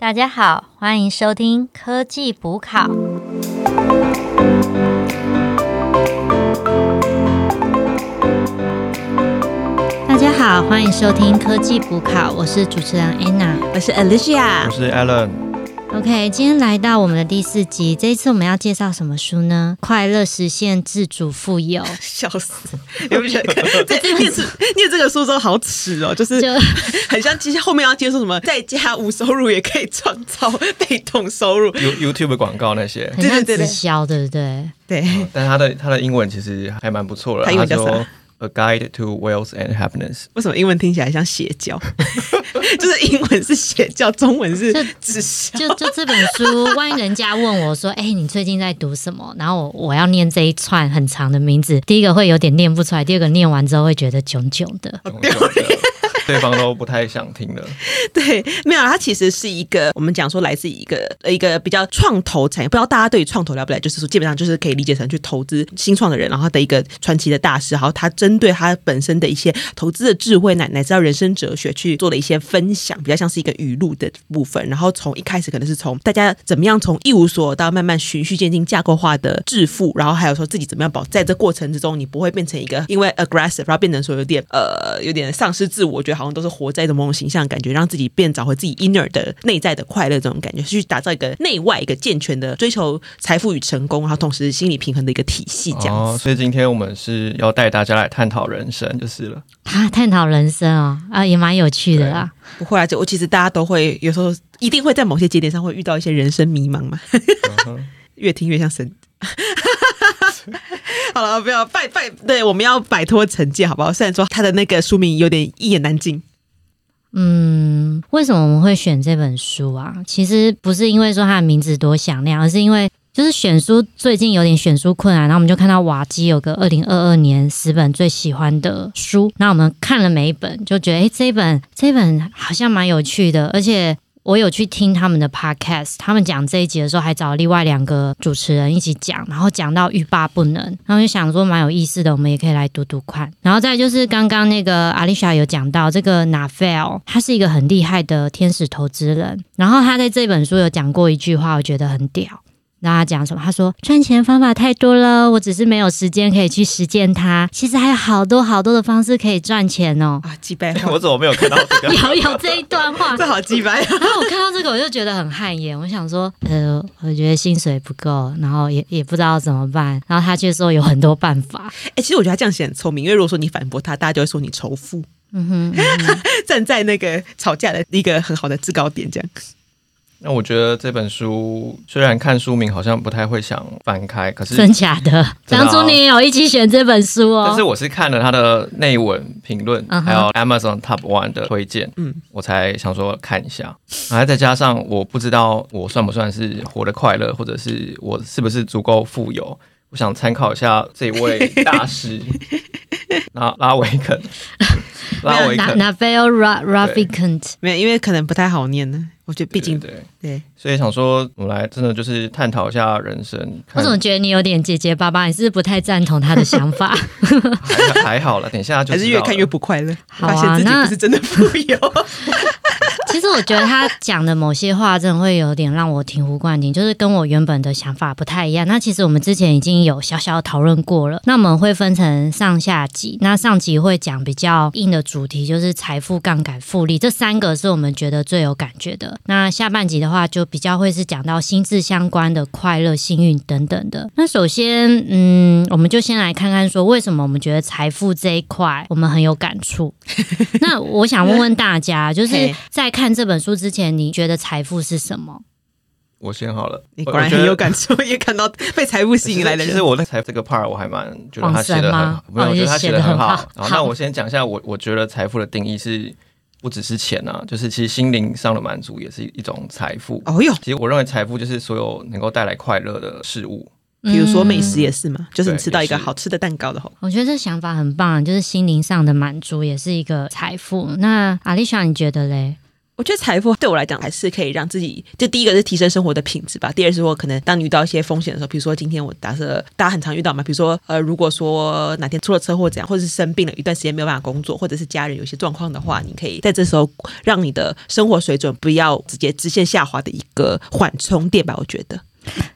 大家好，欢迎收听科技补考。大家好，欢迎收听科技补考，我是主持人 Anna，我是 Alicia，我是 Alan。OK，今天来到我们的第四集，这一次我们要介绍什么书呢？快乐实现自主富有。笑死！你不觉得这念这 念这个书之后好耻哦？就是就 很像其实后面要接受什么，在家无收入也可以创造被动收入。You YouTube 广告那些，很像直销，对不对？对，但他的他的英文其实还蛮不错的。他英文叫啥说 A Guide to Wealth and Happiness。为什么英文听起来像邪教？就是英文是邪教，中文是就直销。就就这本书，万一人家问我说：“哎、你最近在读什么？”然后我我要念这一串很长的名字，第一个会有点念不出来，第二个念完之后会觉得囧囧的。对方都不太想听了。对，没有，它其实是一个我们讲说来自一个呃一个比较创投产业，不知道大家对于创投了不了解？就是说基本上就是可以理解成去投资新创的人，然后的一个传奇的大师，然后他针对他本身的一些投资的智慧乃乃至到人生哲学去做了一些分享，比较像是一个语录的部分。然后从一开始可能是从大家怎么样从一无所有到慢慢循序渐进架构化的致富，然后还有说自己怎么样保在这过程之中，你不会变成一个因为 aggressive，然后变成说有点呃有点丧失自我，我觉得好像都是活在一种某种形象感觉，让自己变找回自己 inner 的内在的快乐这种感觉，去打造一个内外一个健全的追求财富与成功，然后同时心理平衡的一个体系这样哦，子。所以今天我们是要带大家来探讨人生，就是了。啊，探讨人生哦，啊，也蛮有趣的啊。不会啊，就我其实大家都会有时候一定会在某些节点上会遇到一些人生迷茫嘛，越听越像神。好了，不要拜拜，对，我们要摆脱成见，好不好？虽然说他的那个书名有点一言难尽，嗯，为什么我们会选这本书啊？其实不是因为说它的名字多响亮，而是因为就是选书最近有点选书困难，然后我们就看到瓦基有个二零二二年十本最喜欢的书，那我们看了每一本，就觉得诶，这一本这一本好像蛮有趣的，而且。我有去听他们的 podcast，他们讲这一集的时候，还找另外两个主持人一起讲，然后讲到欲罢不能，然后就想说蛮有意思的，我们也可以来读读看。然后再就是刚刚那个阿丽莎有讲到这个 Nafel，他是一个很厉害的天使投资人，然后他在这本书有讲过一句话，我觉得很屌。然后他讲什么？他说赚钱方法太多了，我只是没有时间可以去实践它。其实还有好多好多的方式可以赚钱哦。啊，击败 我怎么没有看到这个？有有这一段话，这 好击败。然后我看到这个，我就觉得很汗颜。我想说，呃，我觉得薪水不够，然后也也不知道怎么办。然后他却说有很多办法。哎、其实我觉得他这样写很聪明，因为如果说你反驳他，大家就会说你仇富，嗯哼，嗯哼站在那个吵架的一个很好的制高点，这样。那我觉得这本书虽然看书名好像不太会想翻开，可是真假的？真的啊当初你也有一起选这本书哦。但是我是看了他的内文评论，还有 Amazon Top One 的推荐，嗯嗯，我才想说看一下。然后再加上我不知道我算不算是活得快乐，或者是我是不是足够富有，我想参考一下这位大师 那拉维肯，拉维那肯，那 Navel Ra Ravikant，没有，因为可能不太好念呢。我觉得毕竟对对，对，所以想说我们来真的就是探讨一下人生。我怎么觉得你有点结结巴巴？你是不是不太赞同他的想法？还还好了，等一下就还是越看越不不快乐，好啊发现自己那不是真的富有。其实我觉得他讲的某些话真的会有点让我醍醐灌顶，就是跟我原本的想法不太一样。那其实我们之前已经有小小讨论过了。那我们会分成上下集，那上集会讲比较硬的主题，就是财富、杠杆、复利这三个是我们觉得最有感觉的。那下半集的话，就比较会是讲到心智相关的快乐、幸运等等的。那首先，嗯，我们就先来看看说为什么我们觉得财富这一块我们很有感触。那我想问问大家，就是 在看这本书之前，你觉得财富是什么？我先好了，你果然很有感触，也看到被财富吸引来的人其实。我那财这个 part 我还蛮觉得他写的很好，没有，哦我觉得他写的很好。好然后，好那我先讲一下我我觉得财富的定义是不只是钱啊，就是其实心灵上的满足也是一种财富。哦哟，其实我认为财富就是所有能够带来快乐的事物。比如说美嗯食也是嘛，就是你吃到一个好吃的蛋糕的话，我觉得这想法很棒，就是心灵上的满足也是一个财富。那阿丽莎，你觉得嘞？我觉得财富对我来讲还是可以让自己，就第一个是提升生活的品质吧。第二是我可能当你遇到一些风险的时候，比如说今天我假设大家很常遇到嘛，比如说呃，如果说哪天出了车祸怎样，或者是生病了一段时间没有办法工作，或者是家人有些状况的话，你可以在这时候让你的生活水准不要直接直线下滑的一个缓冲垫吧。我觉得。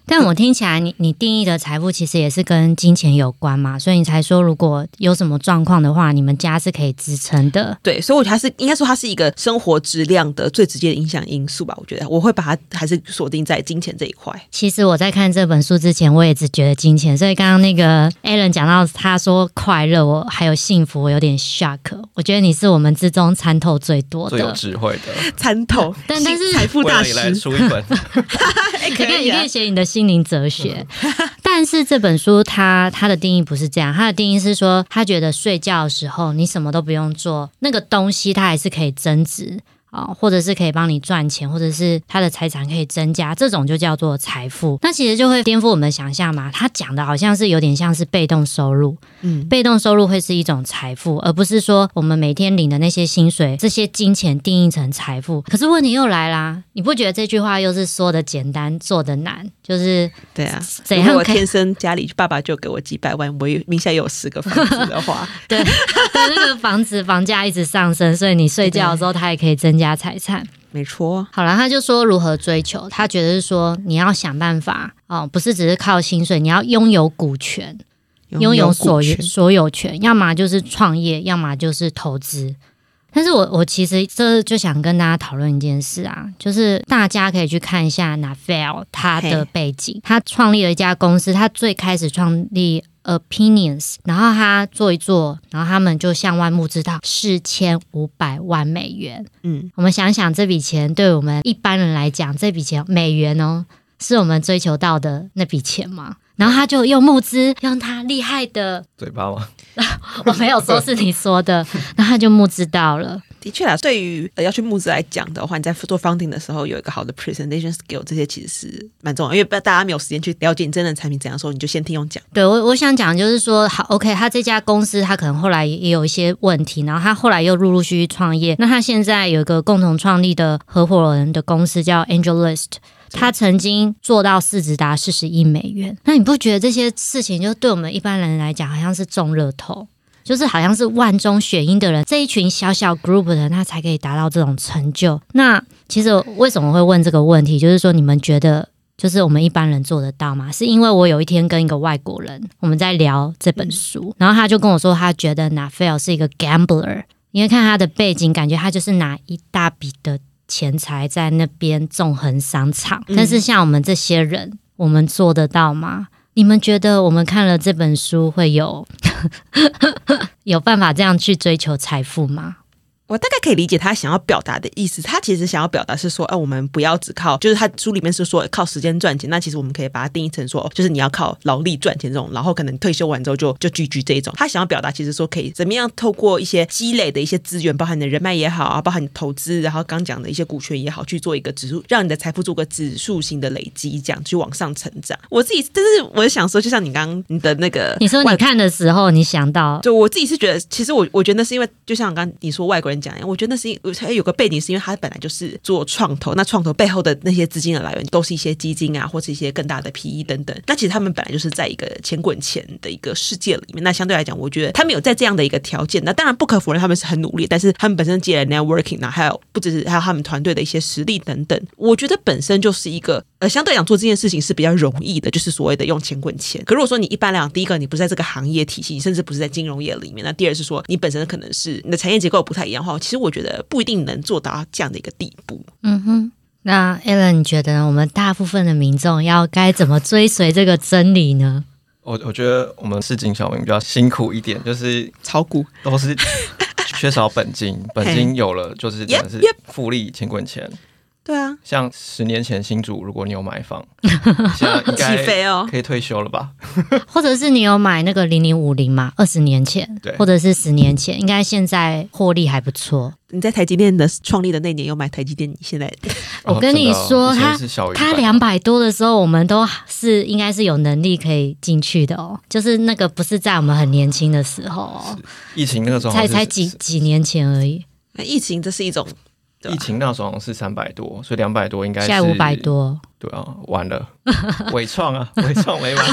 但我听起来，你你定义的财富其实也是跟金钱有关嘛，所以你才说如果有什么状况的话，你们家是可以支撑的。对，所以我觉得还是应该说它是一个生活质量的最直接的影响因素吧。我觉得我会把它还是锁定在金钱这一块。其实我在看这本书之前，我也只觉得金钱，所以刚刚那个 Alan 讲到他说快乐，我还有幸福，我有点 shock。我觉得你是我们之中参透最多的最有，智慧的。参透，但但是财富大未来你来师，出一本，哎可以可以写你的心灵哲学，但是这本书它它的定义不是这样，它的定义是说，他觉得睡觉的时候你什么都不用做，那个东西它还是可以增值。啊、或者是可以帮你赚钱，或者是他的财产可以增加，这种就叫做财富。那其实就会颠覆我们的想象嘛。他讲的好像是有点像是被动收入，嗯，被动收入会是一种财富，而不是说我们每天领的那些薪水，这些金钱定义成财富。可是问题又来啦，你不觉得这句话又是说的简单，做的难？就是对啊。怎样我天生家里爸爸就给我几百万，我有名下有十个房子的话，对对那个房子房价一直上升，所以你睡觉的时候它也可以增加财产。没错，好了，他就说如何追求，他觉得是说你要想办法哦，不是只是靠薪水，你要拥有股权，拥有所有所有权，要么就是创业，要么就是投资。但是我我其实这就想跟大家讨论一件事啊，就是大家可以去看一下 Nafel 他的背景，他创立了一家公司，他最开始创立 Opinions，然后他做一做，然后他们就向外募资到四千五百万美元。嗯，我们想想这笔钱对我们一般人来讲，这笔钱美元哦，是我们追求到的那笔钱吗？然后他就用募资，用他厉害的，嘴巴吗？我没有说是你说的，然后他就募资到了。的确啊，对于呃要去募资来讲的话，你在做 founding 的时候有一个好的 presentation skill，这些其实是蛮重要，因为大家没有时间去了解你真正的产品怎样的时候，你就先听我讲。对我，我想讲就是说，好，OK，他这家公司他可能后来也有一些问题，然后他后来又陆陆续续创业。那他现在有一个共同创立的合伙人的公司叫 AngelList，他曾经做到市值达四十亿美元。那你不觉得这些事情就对我们一般人来讲，好像是中乐透？就是好像是万中选一的人，这一群小小 group 的人，他才可以达到这种成就。那其实为什么会问这个问题？就是说，你们觉得就是我们一般人做得到吗？是因为我有一天跟一个外国人我们在聊这本书，然后他就跟我说，他觉得 Nafel 是一个 gambler，因为看他的背景，感觉他就是拿一大笔的钱财在那边纵横商场。但是像我们这些人，我们做得到吗？你们觉得我们看了这本书会有 有办法这样去追求财富吗？我大概可以理解他想要表达的意思。他其实想要表达是说，哎、我们不要只靠，就是他书里面是说靠时间赚钱。那其实我们可以把它定义成说，就是你要靠劳力赚钱这种，然后可能退休完之后就就居居这一种。他想要表达其实说，可以怎么样透过一些积累的一些资源，包含你的人脉也好啊，包含你投资，然后刚讲的一些股权也好，去做一个指数，让你的财富做个指数型的累积，这样去往上成长。我自己，但是我想说，就像你刚刚你的那个，你说你看的时候，你想到就我自己是觉得，其实我我觉得是因为，就像刚你说外国人讲，我觉得那是因还有个背景，是因为他本来就是做创投，那创投背后的那些资金的来源都是一些基金啊，或是一些更大的 PE 等等。那其实他们本来就是在一个钱滚钱的一个世界里面。那相对来讲，我觉得他们有在这样的一个条件，那当然不可否认他们是很努力，但是他们本身借了 networking 啊，还有不只是还有他们团队的一些实力等等，我觉得本身就是一个呃，相对来讲做这件事情是比较容易的，就是所谓的用钱滚钱。可如果说你一般来讲，第一个你不是在这个行业体系，你甚至不是在金融业里面，那第二是说你本身可能是你的产业结构不太一样的话，其实我觉得不一定能做到这样的一个地步。嗯哼。那 Alan，你觉得？我们大部分的民众要该怎么追随这个真理呢？我我觉得我们市井小民比较辛苦一点，就是炒股都是 缺少本金，本金有了就是真的是复利钱滚钱。对啊，像十年前新竹，如果你有买房，现在应该起飞哦可以退休了吧？或者是你有买那个零零五零嘛？二十年前对，或者是十年前，应该现在获利还不错。你在台积电的创立的那年有买台积电，你现在 我跟你说，哦真的哦以前他是小于他100两百多的时候，我们都是应该是有能力可以进去的哦。就是那个不是在我们很年轻的时候哦，疫情那个时候才才几几年前而已。那疫情这是一种疫情那时候好像是三百多，所以两百多应该是现在五百。多。对啊，完了，伟创啊，伟创没完。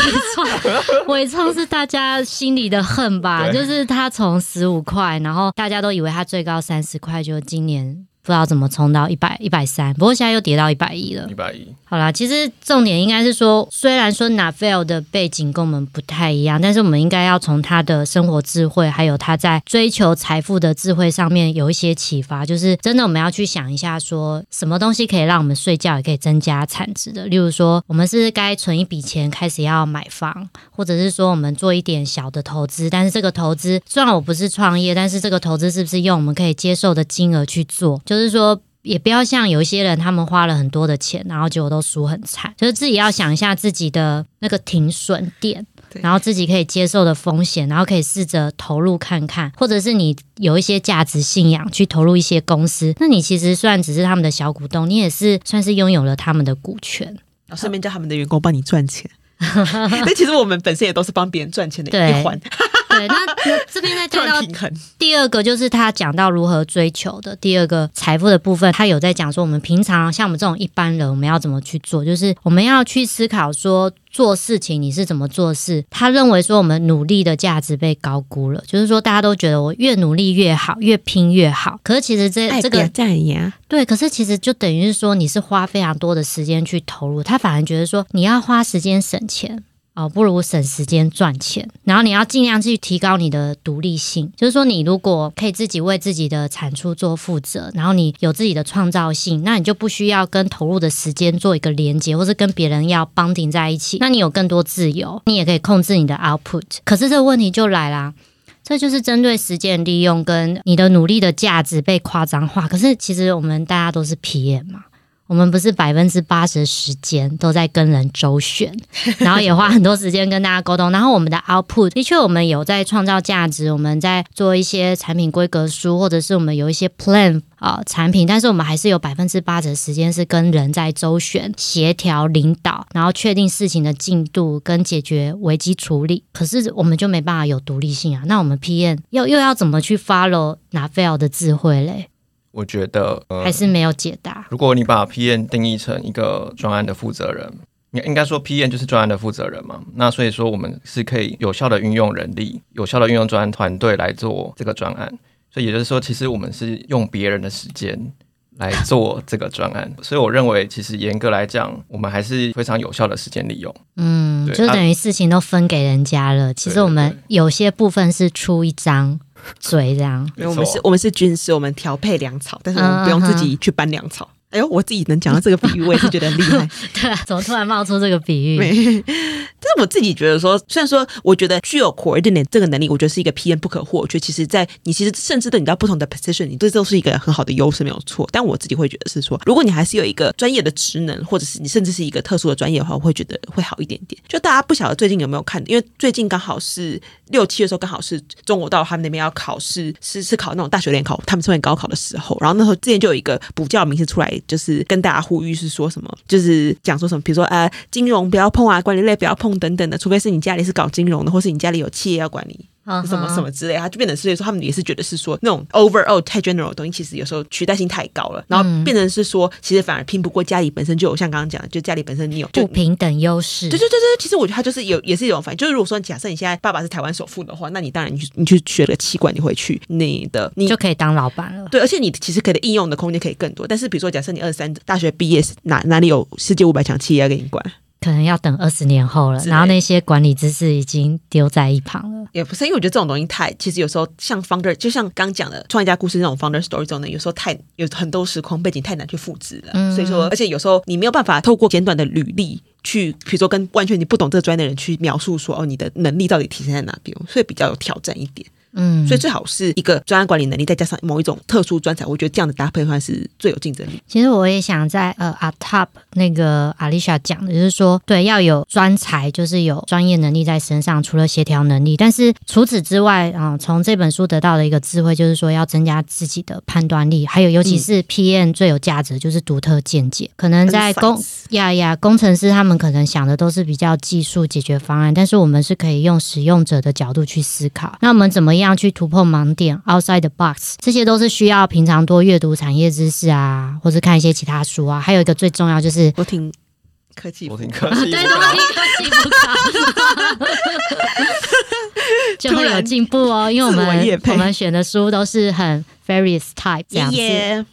伟创是大家心里的恨吧？对就是他从十五块，然后大家都以为他最高三十块，就今年不知道怎么冲到一百一百三，不过现在又跌到一百一了一。百一，好啦，其实重点应该是说，虽然说 Navel 的背景跟我们不太一样，但是我们应该要从他的生活智慧，还有他在追求财富的智慧上面有一些启发。就是真的，我们要去想一下说什么东西可以让我们睡觉也可以增加产值的。例如说，我们是该存一笔钱开始要买房，或者是说我们做一点小的投资，但是这个投资虽然我不是创业，但是这个投资是不是用我们可以接受的金额去做？就是说。也不要像有一些人，他们花了很多的钱，然后结果都输很惨。就是自己要想一下自己的那个停损点，然后自己可以接受的风险，然后可以试着投入看看，或者是你有一些价值信仰去投入一些公司，那你其实虽然只是他们的小股东，你也是算是拥有了他们的股权。然后顺便叫他们的员工帮你赚钱。但其实我们本身也都是帮别人赚钱的一环，对，那那这边再突带到。第二个就是他讲到如何追求的第二个财富的部分，他有在讲说我们平常像我们这种一般人，我们要怎么去做，就是我们要去思考说做事情你是怎么做事。他认为说我们努力的价值被高估了，就是说大家都觉得我越努力越好，越拼越好。可是其实这这个赞呀，对，可是其实就等于是说你是花非常多的时间去投入，他反而觉得说你要花时间省钱。哦，不如省时间赚钱，然后你要尽量去提高你的独立性。就是说，你如果可以自己为自己的产出做负责，然后你有自己的创造性，那你就不需要跟投入的时间做一个连接，或是跟别人要绑定在一起。那你有更多自由，你也可以控制你的 output。可是这个问题就来啦。这就是针对时间利用跟你的努力的价值被夸张化。可是其实我们大家都是 PM 嘛，我们不是百分之八十的时间都在跟人周旋，然后也花很多时间跟大家沟通。然后我们的 output 的确，我们有在创造价值，我们在做一些产品规格书，或者是我们有一些 plan 啊、产品，但是我们还是有百分之八十的时间是跟人在周旋、协调、领导，然后确定事情的进度跟解决危机处理。可是我们就没办法有独立性啊。那我们 PM 又又要怎么去 follow 拿 fail 的智慧嘞？我觉得、呃、还是没有解答。如果你把 PM 定义成一个专案的负责人，应应该说 PM 就是专案的负责人嘛。那所以说我们是可以有效的运用人力，有效的运用专案团队来做这个专案。所以也就是说，其实我们是用别人的时间来做这个专案。所以我认为，其实严格来讲，我们还是非常有效的时间利用。嗯，就等于事情都分给人家了。其实我们有些部分是出一张嘴这样。因为我们是我们是军师，我们调配粮草，但是我们不用自己去搬粮草。哎呦，我自己能讲到这个比喻，我也是觉得很厉害。对啊，怎么突然冒出这个比喻？没，但是我自己觉得说，虽然说我觉得具有 coordinate 这个能力，我觉得是一个 PM 不可或缺。其实，在你其实甚至对你到不同的 position，你这都是一个很好的优势，没有错。但我自己会觉得是说，如果你还是有一个专业的职能，或者是你甚至是一个特殊的专业的话，我会觉得会好一点点。就大家不晓得最近有没有看，因为最近刚好是六七月的时候，刚好是中国到他们那边要考试，是是考那种大学联考，他们称为高考的时候。然后那时候之前就有一个补教名词出来，就是跟大家呼吁是说什么，就是讲说什么，比如说呃，金融不要碰啊，管理类不要碰等等的，除非是你家里是搞金融的，或是你家里有企业要管理。什么什么之类，他就变成是说，他们也是觉得是说那种 overall 太 general 的东西，其实有时候取代性太高了，然后变成是说，其实反而拼不过家里本身就有像刚刚讲的，就家里本身你有就不平等优势。对对对对，其实我觉得他就是有，也是一种反应。就是如果说假设你现在爸爸是台湾首富的话，那你当然你去你去学了气管，你回去你的你就可以当老板了。对，而且你其实可以应用的空间可以更多。但是比如说，假设你二十三大学毕业，哪哪里有世界五百强企业要给你管？可能要等二十年后了，然后那些管理知识已经丢在一旁了。也不是，因为我觉得这种东西太，其实有时候像 founder，就像刚讲的创业家故事那种 founder story 中呢，有时候太有很多时空背景太难去复制了。嗯所以说，而且有时候你没有办法透过简短的履历去，比如说跟完全你不懂这个专业的人去描述说，哦，你的能力到底体现在哪边，所以比较有挑战一点。嗯，所以最好是一个专案管理能力，再加上某一种特殊专才，我觉得这样的搭配算是最有竞争力。其实我也想在呃 a top 那个 Alicia 讲的，就是说，对，要有专才，就是有专业能力在身上，除了协调能力，但是除此之外啊、从这本书得到的一个智慧，就是说要增加自己的判断力，还有尤其是 PM 最有价值就是独特见解。可能在工呀呀，工程师他们可能想的都是比较技术解决方案，但是我们是可以用使用者的角度去思考。那我们怎么样去突破盲点，outside the box，这些都是需要平常多阅读产业知识啊，或是看一些其他书啊。还有一个最重要就是，我挺科技我，挺科技，对，我挺科技 就会有进步哦。因为我们我们选的书都是很 various type 这耶样子。耶！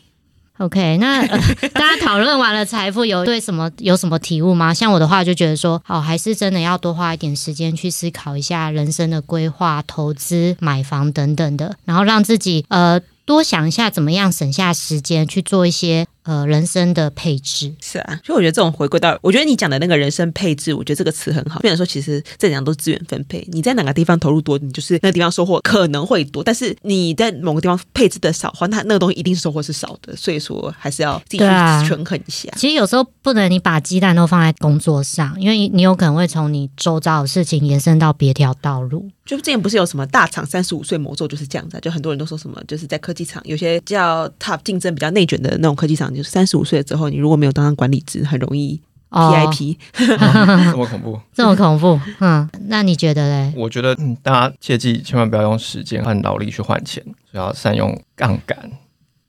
OK，那、呃、大家讨论完了财富，有对什么有什么体悟吗？像我的话，就觉得说，好，还是真的要多花一点时间去思考一下人生的规划、投资、买房等等的，然后让自己呃多想一下怎么样省下时间去做一些呃人生的配置。是啊，所以我觉得这种回归到，我觉得你讲的那个人生配置，我觉得这个词很好。虽然说，其实这两都是资源分配，你在哪个地方投入多，你就是那个地方收获可能会多，但是你在某个地方配置的少的话，那那个东西一定是收获是少的。所以说，还是要自己权衡一下。其实有时候不能你把鸡蛋都放在工作上，因为你有可能会从你周遭的事情延伸到别条道路。就之前不是有什么大厂三十五岁魔咒就是这样子、啊，就很多人都说什么，就是在科技厂有些叫 top 竞争比较内卷的那种科技厂，就是三十五岁之后，你如果没有当上管理职，很容易哦 PIP。这么恐怖。这么恐怖，嗯，那你觉得嘞？我觉得、嗯、大家切记千万不要用时间和劳力去换钱，所以要善用杠杆。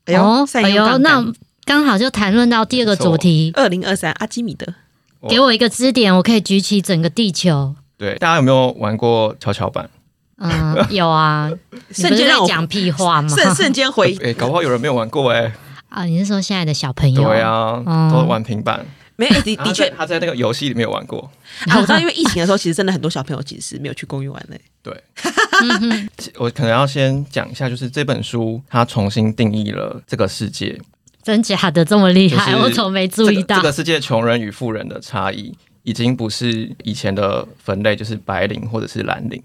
哎呦，善用杠杆那刚好就谈论到第二个主题，二零二三阿基米德，我给我一个支点，我可以举起整个地球。对，大家有没有玩过跷跷板？嗯，有啊，瞬间让我在讲屁话吗？瞬瞬间回哎、搞不好有人没有玩过哎、啊，你是说现在的小朋友？对啊，嗯都玩平板。没有，的的确他在那个游戏里面有玩过。啊，我知道，因为疫情的时候，其实真的很多小朋友其实是没有去公园玩的。对，我可能要先讲一下，就是这本书它重新定义了这个世界，真假的这么厉害，就是我怎么没注意到？这个这个世界穷人与富人的差异，已经不是以前的分类，就是白领或者是蓝领。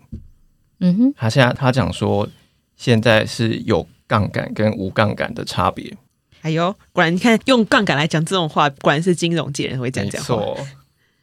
嗯哼，他现在他讲说，现在是有杠杆跟无杠杆的差别。哎呦，果然你看用杠杆来讲这种话，果然是金融界人会讲没这样话。错。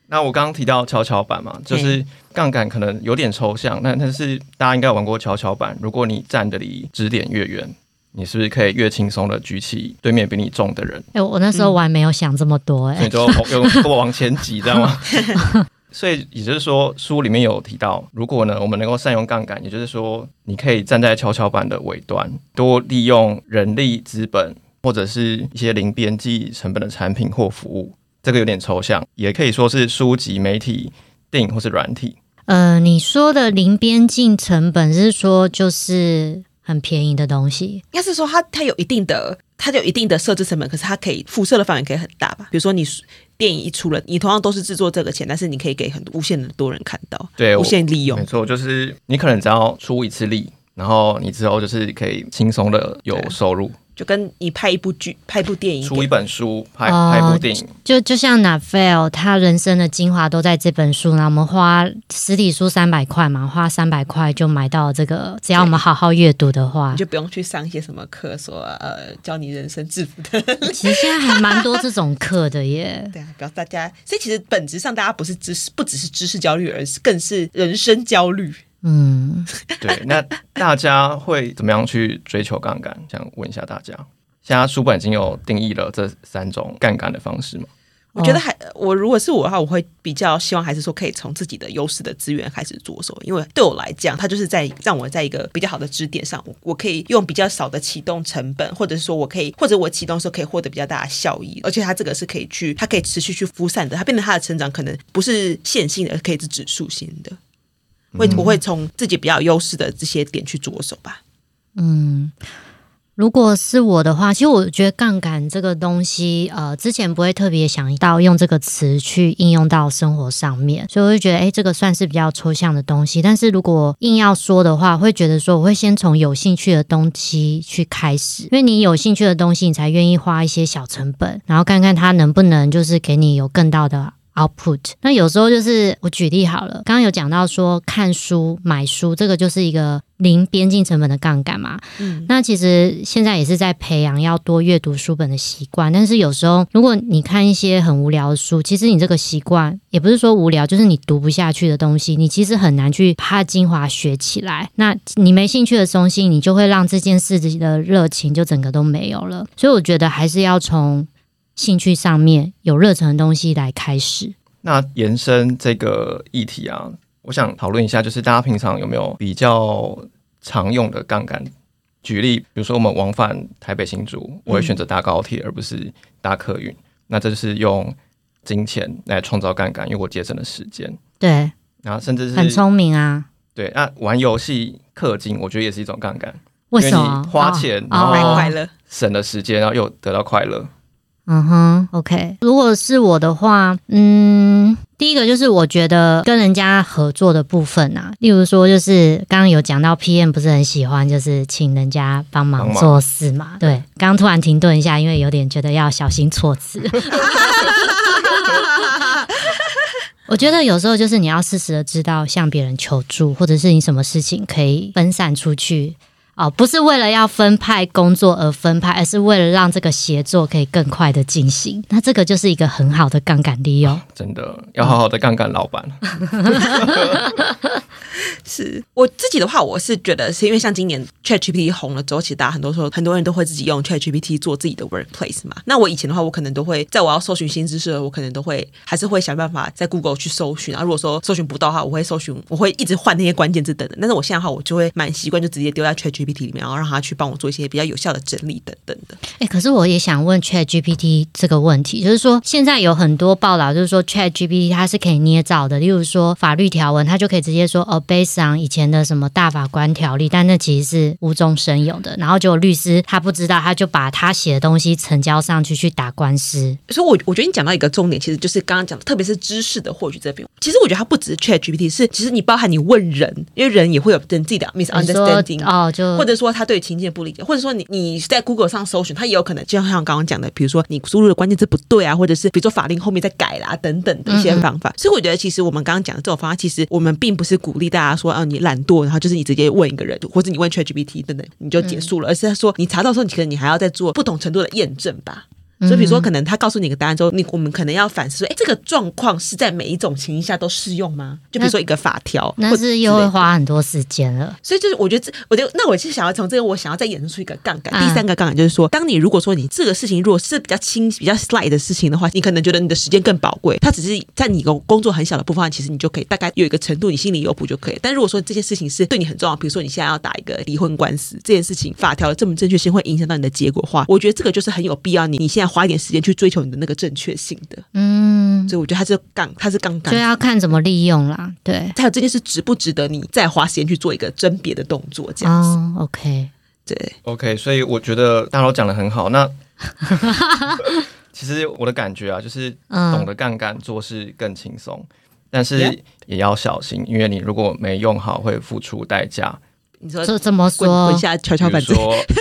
那我刚刚提到跷跷板嘛，就是杠杆可能有点抽象，那但是大家应该玩过跷跷板。如果你站的离支点越远，你是不是可以越轻松的举起对面比你重的人？哎、我那时候我还没有想这么多、哎、所以就 用多往前挤，知道吗？所以也就是说，书里面有提到，如果呢我们能够善用杠杆，也就是说，你可以站在跷跷板的尾端，多利用人力资本或者是一些零边际成本的产品或服务。这个有点抽象，也可以说是书籍、媒体、电影或是软体。呃，你说的零边境成本是说就是很便宜的东西，应该是说它它有一定的，它有一定的设置成本，可是它可以辐射的范围可以很大吧？比如说你电影一出了，你同样都是制作这个钱，但是你可以给很多无限的多人看到，对，无限利用没。错，就是你可能只要出一次力，然后你之后就是可以轻松的有收入。就跟你拍一部剧、拍一部电影，出一本书，拍哦拍一部电影，就就像 Navel 他人生的精华都在这本书，那我们花实体书三百块嘛，花三百块就买到这个，只要我们好好阅读的话你，就不用去上一些什么课，说呃教你人生致富的。其实现在还蛮多这种课的耶。对啊，不要大家，所以其实本质上大家不是知识，不只是知识焦虑，而是更是人生焦虑。嗯，对，那大家会怎么样去追求杠杆？想问一下大家，现在书本已经有定义了这三种杠杆的方式吗？我觉得还，我如果是我的话，我会比较希望还是说可以从自己的优势的资源开始着手，因为对我来讲，它就是在让我在一个比较好的支点上，我我可以用比较少的启动成本，或者是说我可以，或者我启动的时候可以获得比较大的效益，而且它这个是可以去，它可以持续去疏散的，它变成它的成长可能不是线性的，可以是指数型的。会不会从自己比较优势的这些点去着手吧。嗯如果是我的话，其实我觉得杠杆这个东西，呃，之前不会特别想到用这个词去应用到生活上面，所以我就觉得，诶，这个算是比较抽象的东西。但是如果硬要说的话，会觉得说，我会先从有兴趣的东西去开始，因为你有兴趣的东西，你才愿意花一些小成本，然后看看它能不能就是给你有更大的 output。那有时候就是我举例好了，刚刚有讲到说看书、买书，这个就是一个零边境成本的杠杆嘛。嗯，那其实现在也是在培养要多阅读书本的习惯，但是有时候如果你看一些很无聊的书，其实你这个习惯也不是说无聊，就是你读不下去的东西，你其实很难去把它精华学起来。那你没兴趣的东西，你就会让这件事情的热情就整个都没有了。所以我觉得还是要从兴趣上面有热忱的东西来开始。那延伸这个议题啊，我想讨论一下，就是大家平常有没有比较常用的杠杆。举例，比如说我们往返台北新竹，我会选择搭高铁而不是搭客运，那这就是用金钱来创造杠杆，因为我节省了时间。对，然后甚至是很聪明啊。对，那玩游戏氪金，我觉得也是一种杠杆，为什么花钱哦然后买哦快乐，省了时间，然后又得到快乐。嗯哼，OK。如果是我的话，嗯，第一个就是我觉得跟人家合作的部分啊，例如说就是刚刚有讲到 PM 不是很喜欢，就是请人家帮忙做事嘛。对，刚刚突然停顿一下，因为有点觉得要小心措辞。我觉得有时候就是你要适时的知道向别人求助，或者是你什么事情可以分散出去。哦，不是为了要分派工作而分派，而是为了让这个协作可以更快的进行。那这个就是一个很好的杠杆利用。真的要好好的杠杆老板。是我自己的话，我是觉得是因为像今年 ChatGPT 红了之后，其实大家很多时候很多人都会自己用 ChatGPT 做自己的 workplace 嘛。那我以前的话，我可能都会在我要搜寻新知识的时候，我可能都会还是会想办法在 Google 去搜寻。然后如果说搜寻不到的话，我会搜寻，我会一直换那些关键字等等。但是我现在的话，我就会蛮习惯，就直接丢在 ChatGPT 里面，然后让他去帮我做一些比较有效的整理等等的。哎，可是我也想问 Chat GPT 这个问题，就是说现在有很多报道，就是说 Chat GPT 它是可以捏造的，例如说法律条文，它就可以直接说哦，based on 以前的什么大法官条例，但那其实是无中生有的。然后结果律师他不知道，他就把他写的东西呈交上去去打官司。所以我，我觉得你讲到一个重点，其实就是刚刚讲的，特别是知识的获取这边。其实我觉得它不只是 Chat GPT，是其实你包含你问人，因为人也会有人自己的 misunderstanding。哦，就或者说他对情境不理解，或者说你你在 Google 上搜寻，他也有可能就像刚刚讲的，比如说你输入的关键字不对啊，或者是比如说法令后面再改啦等等的一些方法。所以我觉得其实我们刚刚讲的这种方法，其实我们并不是鼓励大家说，哦、你懒惰，然后就是你直接问一个人，或者你问 ChatGPT 等等，你就结束了，而是他说你查到的时候，你可能你还要再做不同程度的验证吧。所以，比如说，可能他告诉你一个答案之后，你我们可能要反思说，哎，这个状况是在每一种情形下都适用吗？就比如说一个法条，那是又会花很多时间了。所以就是我觉得这，我觉得那我是想要从这个，我想要再衍生出一个杠杆。嗯第三个杠杆就是说，当你如果说你这个事情如果是比较轻、比较 slight 的事情的话，你可能觉得你的时间更宝贵。它只是在你工工作很小的部分，其实你就可以大概有一个程度，你心里有谱就可以。但如果说这件事情是对你很重要，比如说你现在要打一个离婚官司，这件事情法条的正不正确性会影响到你的结果的话，我觉得这个就是很有必要你你现在花一点时间去追求你的那个正确性的。嗯，所以我觉得它是杠，它是杠杆就。要看怎么利用啦。对，还有这件事值不值得你再花时间去做一个甄别的动作，这样子。哦，OK，对，OK，所以我觉得大家都讲的很好。那其实我的感觉啊，就是嗯懂得杠杆做事更轻松，但是也要小心，因为你如果没用好，会付出代价。你说这怎么滚说滚？下跷跷板子，比如说，对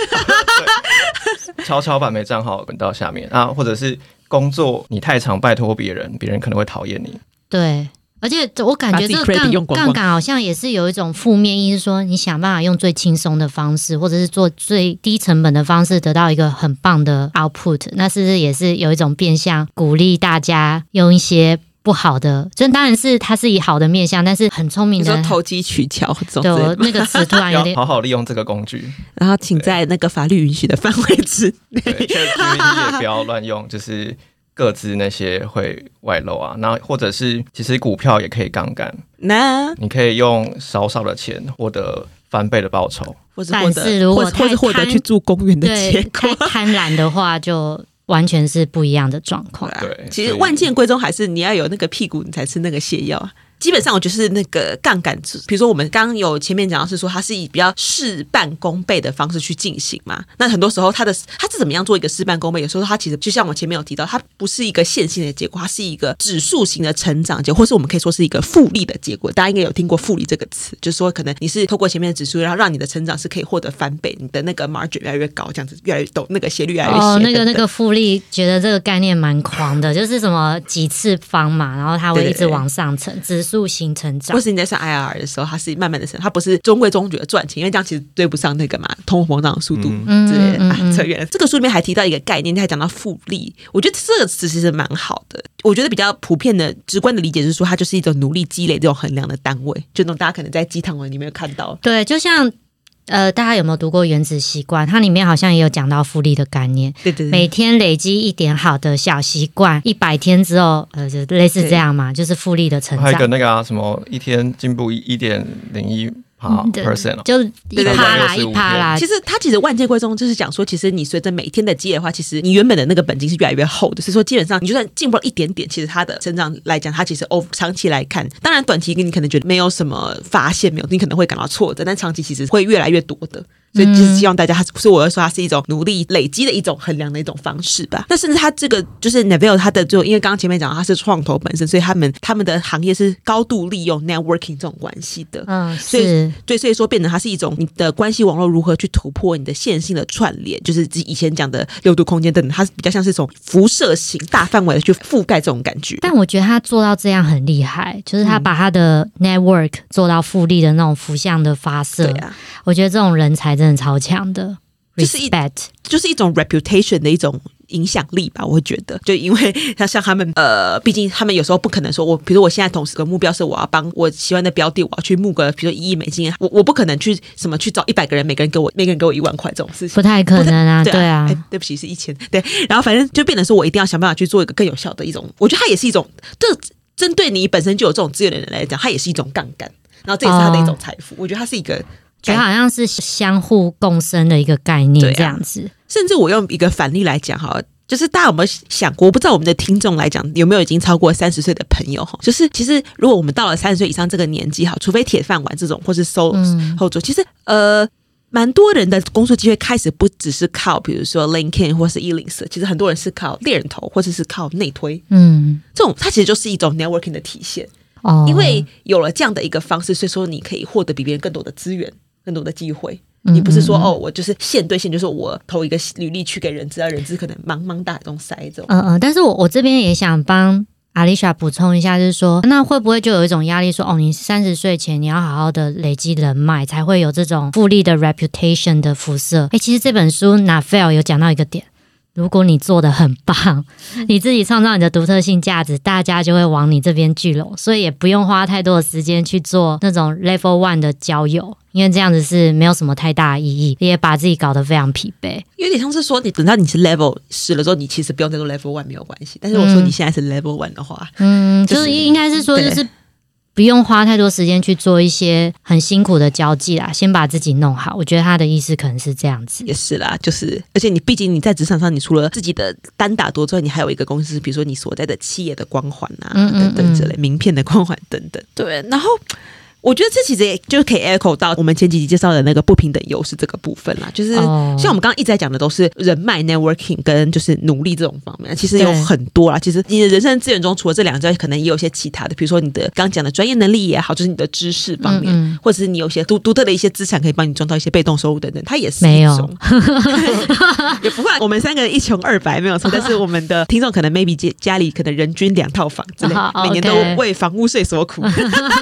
跷跷板没站好，滚到下面啊，或者是工作你太常拜托别人，别人可能会讨厌你。对，而且我感觉这个杠杠杆好像也是有一种负面意思，说你想办法用最轻松的方式，或者是做最低成本的方式，得到一个很棒的 output。那是不是也是有一种变相鼓励大家用一些不好的？就当然是他是以好的面向，但是很聪明的你说。投机取巧这种 对，之类的那个词突然有点 要好好利用这个工具，然后请在那个法律允许的范围之内。也不要乱用，就是各自那些会外漏啊。那或者是其实股票也可以杠杆，那你可以用少少的钱获得翻倍的报酬。但或者获得，是如果或者获得去住公园的对结太。贪婪的话，就完全是不一样的状况。啊对其实万剑归宗还是你要有那个屁股，你才吃那个泻药啊。基本上，我就是那个杠杆，比如说我们刚刚有前面讲到是说，它是以比较事半功倍的方式去进行嘛。那很多时候，它的它是怎么样做一个事半功倍？有时候它其实就像我前面有提到，它不是一个线性的结果，它是一个指数型的成长结果，或是我们可以说是一个复利的结果。大家应该有听过复利这个词，就是说可能你是透过前面的指数，然后让你的成长是可以获得翻倍，你的那个 margin 越来越高，这样子越来越陡，那个斜率越来越斜。哦，那个那个复利，觉得这个概念蛮狂的，就是什么几次方嘛，然后它会一直往上乘，指数型成长或。是你在上 IRR 的时候，它是慢慢的升，它不是中规中矩的赚钱，因为这样其实追不上那个嘛通货膨胀的速度嗯之类的。嗯嗯嗯啊，扯远了。这个书里面还提到一个概念，它还讲到复利，我觉得这个词其实蛮好的。我觉得比较普遍的、直观的理解是说，它就是一种努力积累这种衡量的单位，就那种大家可能在鸡汤文里面有看到。对，就像呃，大家有没有读过《原子习惯》？它里面好像也有讲到复利的概念，对对对，每天累积一点好的小习惯，一百天之后，呃，就类似这样嘛，就是复利的成长。还有一个那个啊，什么一天进步一一点零一好对 percent 哦，就一趴啦，一趴啦其。实它其实万界归宗就是讲说，其实你随着每天的积累的话，其实你原本的那个本金是越来越厚的。所以说，基本上你就算进步了一点点，其实它的成长来讲，它其实哦长期来看，当然短期你可能觉得没有什么发现，没有你可能会感到挫折，但长期其实会越来越多的。所以就是希望大家，它所以我要说它是一种努力累积的一种衡量的一种方式吧。那甚至它这个就是 Neville 它的就因为刚刚前面讲到它是创投本身，所以他们他们的行业是高度利用 networking 这种关系的。嗯，所以是，对，所以说变成它是一种你的关系网络如何去突破你的线性的串联，就是以前讲的六度空间等等，它是比较像是一种辐射型、大范围的去覆盖这种感觉。但我觉得他做到这样很厉害，就是他把他的 network 做到复利的那种浮向的发射。对啊，我觉得这种人才真的超强的就是一，respect。就是一种 reputation 的一种影响力吧，我会觉得，就因为他像他们，呃，毕竟他们有时候不可能说我，比如说我现在同时个目标是我要帮我喜欢的标的，我要去募个，比如说一亿美金，我我不可能去什么去找一百个人，每个人给我每个人给我一万块这种事情不。太可能啊，对 对啊哎，对不起，是一千。对，然后反正就变成说我一定要想办法去做一个更有效的一种，我觉得它也是一种，这针对你本身就有这种资源的人来讲，它也是一种杠杆。然后这也是它的一种财富，我觉得它是一个觉得好像是相互共生的一个概念，这样子。甚至我用一个反例来讲哈，就是大家有没有想过？我不知道我们的听众来讲有没有已经超过三十岁的朋友哈？就是其实如果我们到了三十岁以上这个年纪哈，除非铁饭碗这种，或是收嗯后座，其实呃。蛮多人的工作机会开始不只是靠，比如说 LinkedIn 或是 e l i n s 其实很多人是靠猎人头，或者是靠内推，嗯，这种它其实就是一种 networking 的体现。哦，因为有了这样的一个方式，所以说你可以获得比别人更多的资源、更多的机会。嗯你不是说哦，我就是线对线，就是我投一个履历去给人资，而人资可能茫茫大海中塞这种。嗯嗯，但是我我这边也想帮阿丽莎补充一下，就是说，那会不会就有一种压力说，哦，你三十岁前你要好好的累积人脉，才会有这种复利的 reputation 的辐射？诶，其实这本书 n a f e l 有讲到一个点。如果你做的很棒，你自己创造你的独特性价值，大家就会往你这边聚拢，所以也不用花太多的时间去做那种 level one 的交友，因为这样子是没有什么太大的意义，也把自己搞得非常疲惫。有点像是说，你等到你是 level 十了之后，你其实不用再做 level one 没有关系。但是我说你现在是 level one 的话，嗯，就就是是应该是说，就是不用花太多时间去做一些很辛苦的交际啦，先把自己弄好。我觉得他的意思可能是这样子。也是啦，就是而且你毕竟你在职场上，你除了自己的单打独斗之外，你还有一个公司，比如说你所在的企业的光环啊，嗯嗯等等之类，名片的光环等等。对，然后。我觉得这其实也就可以 echo 到我们前几集介绍的那个不平等优势这个部分啦，就是哦。像我们刚刚一直在讲的都是人脉 networking 跟就是努力这种方面，其实有很多啦。其实你的人生资源中，除了这两个之外，可能也有一些其他的，比如说你的刚刚讲的专业能力也好，就是你的知识方面，嗯嗯。或者是你有一些独独特的一些资产可以帮你赚到一些被动收入等等，它也是没有。一种。也不会，我们三个人一穷二白没有错，但是我们的听众可能 maybe 家家里可能人均两套房之类，每年都为房屋税所苦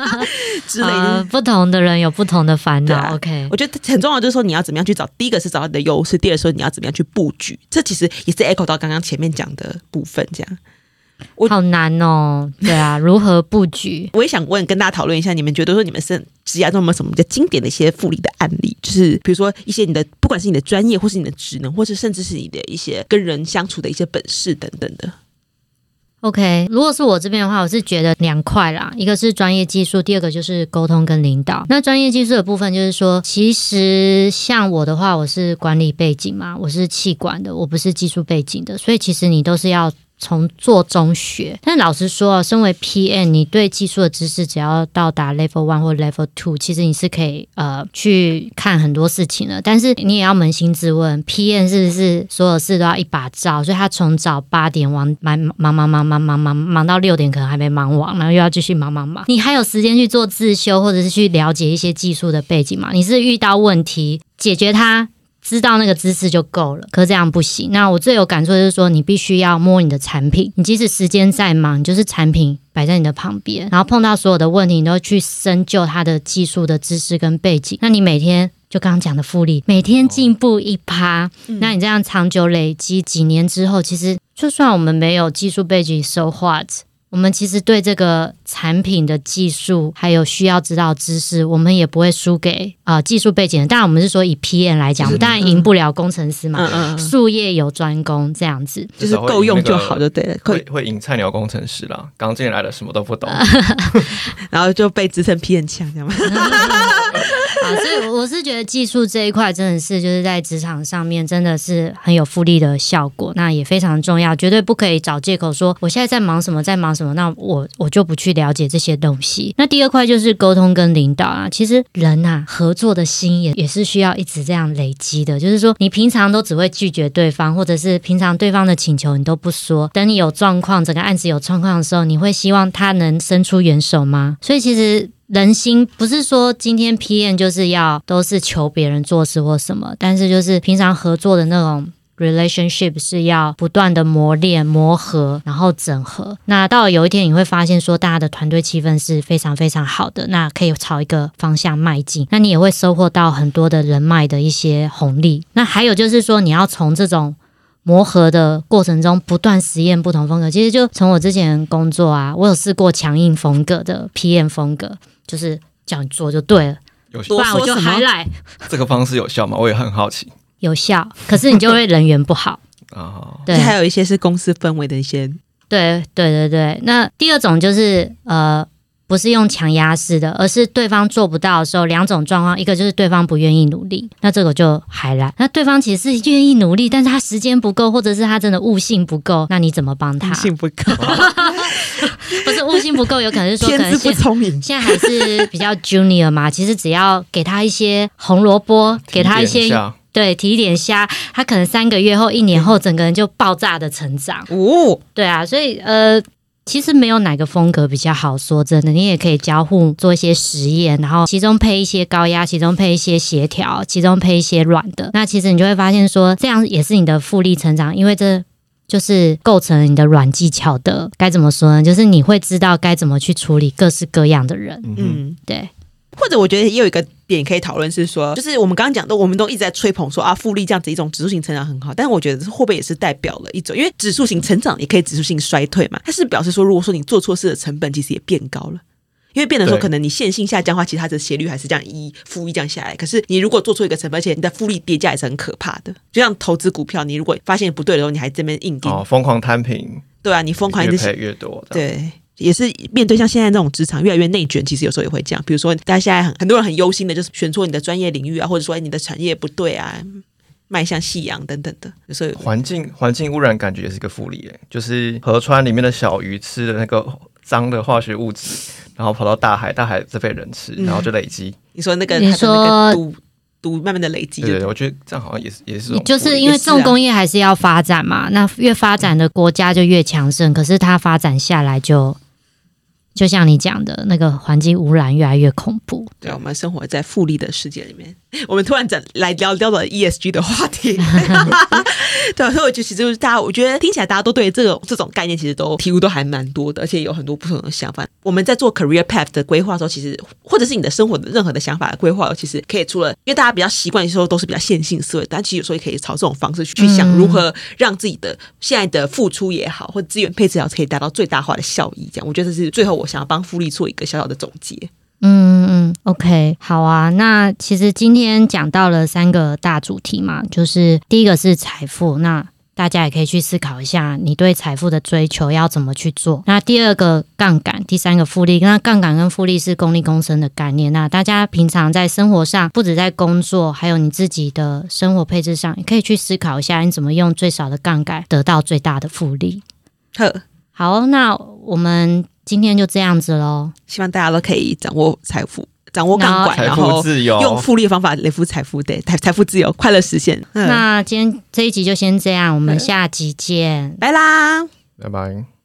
呃，。不同的人有不同的烦恼。啊 OK，我觉得很重要，就是说你要怎么样去找，第一个是找到你的优势，第二说你要怎么样去布局，这其实也是 echo 到刚刚前面讲的部分。这样，我好难哦。对啊，如何布局？我也想问跟大家讨论一下，你们觉得说你们是职涯中有没有什么比较经典的一些复利的案例？就是比如说一些你的，不管是你的专业，或是你的职能，或是甚至是你的一些跟人相处的一些本事等等的。OK，如果是我这边的话，我是觉得两块啦，一个是专业技术，第二个就是沟通跟领导。那专业技术的部分就是说，其实像我的话，我是管理背景嘛，我是气管的，我不是技术背景的，所以其实你都是要。从做中学，但老实说啊，身为 PM，你对技术的知识只要到达 Level One 或 Level Two，其实你是可以呃去看很多事情的。但是你也要扪心自问，PM 是不是所有事都要一把照？所以他从早八点忙忙忙忙忙忙忙忙忙到六点，可能还没忙完，然后又要继续忙忙忙。你还有时间去做自修，或者是去了解一些技术的背景吗？你是遇到问题解决它。知道那个知识就够了，可是这样不行。那我最有感触的就是说，你必须要摸你的产品，你即使时间再忙，你就是产品摆在你的旁边，然后碰到所有的问题，你都去深究它的技术的知识跟背景。那你每天就刚刚讲的复利，每天进步一趴，那你这样长久累积几年之后，其实就算我们没有技术背景，so what？我们其实对这个产品的技术还有需要知道知识，我们也不会输给啊、呃技术背景的。当然，我们是说以 PM 来讲，当然赢不了工程师嘛。嗯嗯嗯，术业有专攻这样子，就是够用就好就对了。会会，会赢菜鸟工程师啦，刚进来的什么都不懂，然后就被职称 P N 枪这样吗？啊，所以我是觉得技术这一块真的是就是在职场上面真的是很有复利的效果，那也非常重要，绝对不可以找借口说我现在在忙什么，在忙什么，那我我就不去了解这些东西。那第二块就是沟通跟领导啊，其实人啊合作的心也也是需要一直这样累积的，就是说你平常都只会拒绝对方，或者是平常对方的请求你都不说，等你有状况，整个案子有状况的时候，你会希望他能伸出援手吗？所以其实。人心不是说今天 PM 就是要都是求别人做事或什么，但是就是平常合作的那种 relationship 是要不断的磨练、磨合，然后整合。那到了有一天你会发现说，大家的团队气氛是非常非常好的，那可以朝一个方向迈进。那你也会收获到很多的人脉的一些红利。那还有就是说，你要从这种磨合的过程中不断实验不同风格。其实就从我之前工作啊，我有试过强硬风格的 PM 风格。就是这样做就对了，不然我就还来。这个方式有效吗？我也很好奇。有效，可是你就会人缘不好啊。对，还有一些是公司氛围的一些。对对对对，那第二种就是呃，不是用强压式的，而是对方做不到的时候，两种状况，一个就是对方不愿意努力，那这个就还来。那对方其实是愿意努力，但是他时间不够，或者是他真的悟性不够，那你怎么帮他？悟性不够。不是悟性不够，有可能是说可能 不聪明，现在还是比较 junior 嘛。其实只要给他一些红萝卜，给他一些对提一点虾，他可能三个月后、一年后，整个人就爆炸的成长。哦，对啊，所以呃，其实没有哪个风格比较好。说真的，你也可以交互做一些实验，然后其中配一些高压，其中配一些协调，其中配一些软的。那其实你就会发现说，这样也是你的复利成长，因为这。就是构成你的软技巧的，该怎么说呢？就是你会知道该怎么去处理各式各样的人。嗯，对。或者我觉得也有一个点可以讨论是说，就是我们刚刚讲的，我们都一直在吹捧说啊，复利这样子一种指数型成长很好。但是我觉得会不会也是代表了一种，因为指数型成长也可以指数性衰退嘛？它是表示说，如果说你做错事的成本其实也变高了。因为变得说，可能你线性下降的话，其实它的斜率还是这样一负一这样下来。可是你如果做出一个成本，而且你的复利跌价也是很可怕的。就像投资股票，你如果发现不对的时候，你还这边硬盯，疯狂摊平。对啊，你疯狂越赔越多。对，也是面对像现在这种职场越来越内卷，其实有时候也会这样。比如说，大家现在很很多人很忧心的，就是选错你的专业领域啊，或者说你的产业不对啊，迈向夕阳等等的。有时候环境环境污染感觉也是一个复利，哎，就是河川里面的小鱼吃的那个脏的化学物质。然后跑到大海，大海再被人吃，然后就累积。你说那个，你说毒毒慢慢的累积，对，我觉得这样好像也是也是。就是因为重工业还是要发展嘛，那越发展的国家就越强盛，可是它发展下来就。就像你讲的那个环境污染越来越恐怖，对，我们生活在复利的世界里面。我们突然讲来聊聊了 ESG 的话题，对，所以我觉得其实就是大家，我觉得听起来大家都对这个这种概念其实都体悟都还蛮多的，而且有很多不同的想法。我们在做 career path 的规划的时候，其实或者是你的生活的任何的想法的规划，其实可以除了因为大家比较习惯说都是比较线性思维，但其实有时候也可以朝这种方式去想如何让自己的现在的付出也好，或资源配置也好，可以达到最大化的效益。这样，我觉得这是最后我。想要帮复利做一个小小的总结。嗯嗯，OK，好啊。那其实今天讲到了三个大主题嘛，就是第一个是财富，那大家也可以去思考一下，你对财富的追求要怎么去做。那第二个杠杆，第三个复利，那杠杆跟复利是功利共生的概念。那大家平常在生活上，不止在工作，还有你自己的生活配置上，也可以去思考一下，你怎么用最少的杠杆得到最大的复利。呵，好，那我们。今天就这样子喽，希望大家都可以掌握财富，掌握杠杆，然后用复利的方法累积财富，对财财富自由，快乐实现。那今天这一集就先这样，我们下集见，拜啦，拜拜。